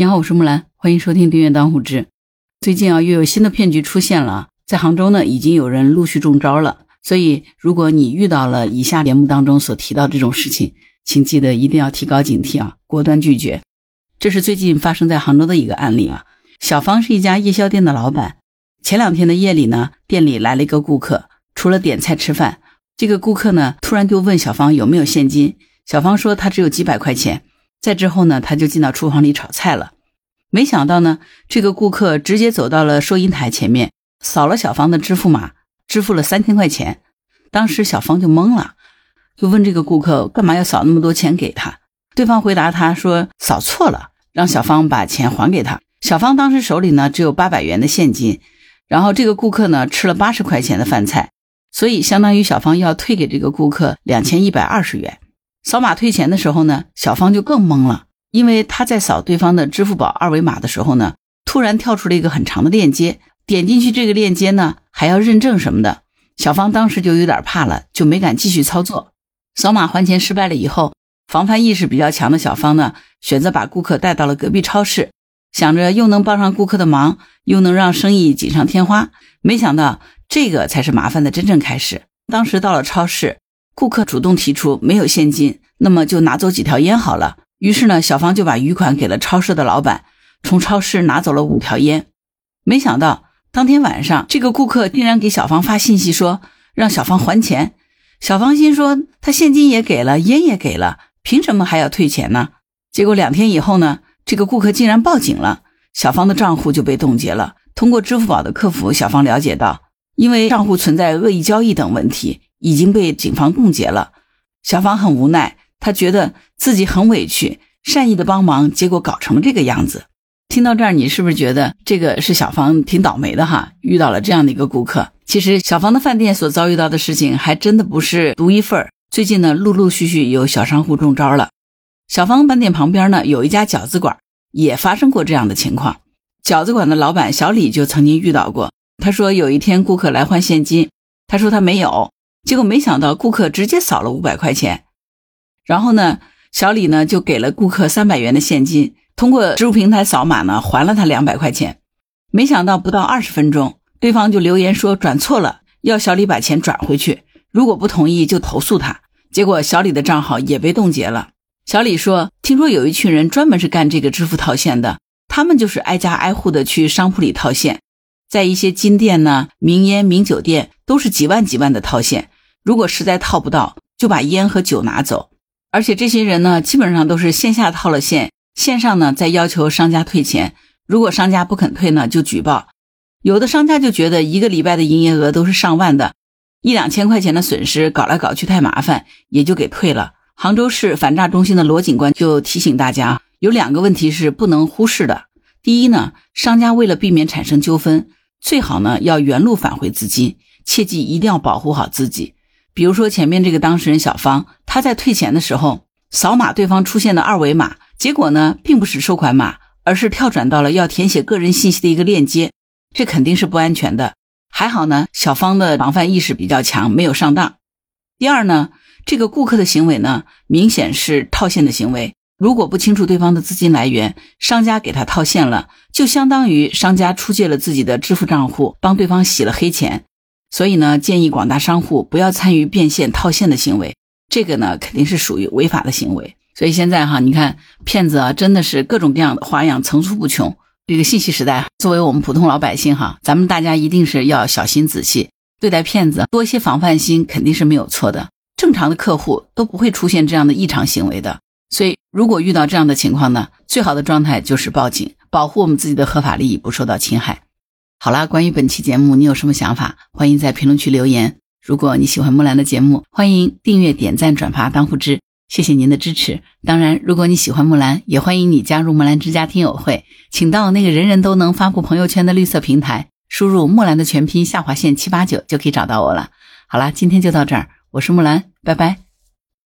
你好，我是木兰，欢迎收听《订阅当户知》。最近啊，又有新的骗局出现了，在杭州呢，已经有人陆续中招了。所以，如果你遇到了以下节目当中所提到这种事情，请记得一定要提高警惕啊，果断拒绝。这是最近发生在杭州的一个案例啊。小芳是一家夜宵店的老板，前两天的夜里呢，店里来了一个顾客，除了点菜吃饭，这个顾客呢，突然就问小芳有没有现金。小芳说她只有几百块钱。再之后呢，他就进到厨房里炒菜了。没想到呢，这个顾客直接走到了收银台前面，扫了小芳的支付码，支付了三千块钱。当时小芳就懵了，就问这个顾客干嘛要扫那么多钱给他？对方回答他说扫错了，让小芳把钱还给他。小芳当时手里呢只有八百元的现金，然后这个顾客呢吃了八十块钱的饭菜，所以相当于小芳要退给这个顾客两千一百二十元。扫码退钱的时候呢，小芳就更懵了，因为她在扫对方的支付宝二维码的时候呢，突然跳出了一个很长的链接，点进去这个链接呢还要认证什么的，小芳当时就有点怕了，就没敢继续操作。扫码还钱失败了以后，防范意识比较强的小芳呢，选择把顾客带到了隔壁超市，想着又能帮上顾客的忙，又能让生意锦上添花。没想到这个才是麻烦的真正开始。当时到了超市。顾客主动提出没有现金，那么就拿走几条烟好了。于是呢，小芳就把余款给了超市的老板，从超市拿走了五条烟。没想到当天晚上，这个顾客竟然给小芳发信息说让小芳还钱。小芳心说他现金也给了，烟也给了，凭什么还要退钱呢？结果两天以后呢，这个顾客竟然报警了，小芳的账户就被冻结了。通过支付宝的客服，小芳了解到，因为账户存在恶意交易等问题。已经被警方冻结了，小芳很无奈，他觉得自己很委屈，善意的帮忙，结果搞成了这个样子。听到这儿，你是不是觉得这个是小芳挺倒霉的哈？遇到了这样的一个顾客。其实小芳的饭店所遭遇到的事情还真的不是独一份儿。最近呢，陆陆续续有小商户中招了。小芳饭店旁边呢，有一家饺子馆，也发生过这样的情况。饺子馆的老板小李就曾经遇到过，他说有一天顾客来换现金，他说他没有。结果没想到，顾客直接扫了五百块钱，然后呢，小李呢就给了顾客三百元的现金，通过支付平台扫码呢还了他两百块钱。没想到不到二十分钟，对方就留言说转错了，要小李把钱转回去，如果不同意就投诉他。结果小李的账号也被冻结了。小李说：“听说有一群人专门是干这个支付套现的，他们就是挨家挨户的去商铺里套现。”在一些金店呢、名烟、名酒店，都是几万几万的套现。如果实在套不到，就把烟和酒拿走。而且这些人呢，基本上都是线下套了现，线上呢再要求商家退钱。如果商家不肯退呢，就举报。有的商家就觉得一个礼拜的营业额都是上万的，一两千块钱的损失搞来搞去太麻烦，也就给退了。杭州市反诈中心的罗警官就提醒大家，有两个问题是不能忽视的。第一呢，商家为了避免产生纠纷。最好呢要原路返回资金，切记一定要保护好自己。比如说前面这个当事人小芳，她在退钱的时候扫码对方出现的二维码，结果呢并不是收款码，而是跳转到了要填写个人信息的一个链接，这肯定是不安全的。还好呢，小芳的防范意识比较强，没有上当。第二呢，这个顾客的行为呢明显是套现的行为。如果不清楚对方的资金来源，商家给他套现了，就相当于商家出借了自己的支付账户，帮对方洗了黑钱。所以呢，建议广大商户不要参与变现套现的行为，这个呢肯定是属于违法的行为。所以现在哈，你看骗子啊，真的是各种各样的花样层出不穷。这个信息时代，作为我们普通老百姓哈，咱们大家一定是要小心仔细对待骗子，多一些防范心肯定是没有错的。正常的客户都不会出现这样的异常行为的。所以，如果遇到这样的情况呢，最好的状态就是报警，保护我们自己的合法利益不受到侵害。好啦，关于本期节目，你有什么想法？欢迎在评论区留言。如果你喜欢木兰的节目，欢迎订阅、点赞、转发、当护知，谢谢您的支持。当然，如果你喜欢木兰，也欢迎你加入木兰之家听友会，请到那个人人都能发布朋友圈的绿色平台，输入木兰的全拼下划线七八九就可以找到我了。好啦，今天就到这儿，我是木兰，拜拜。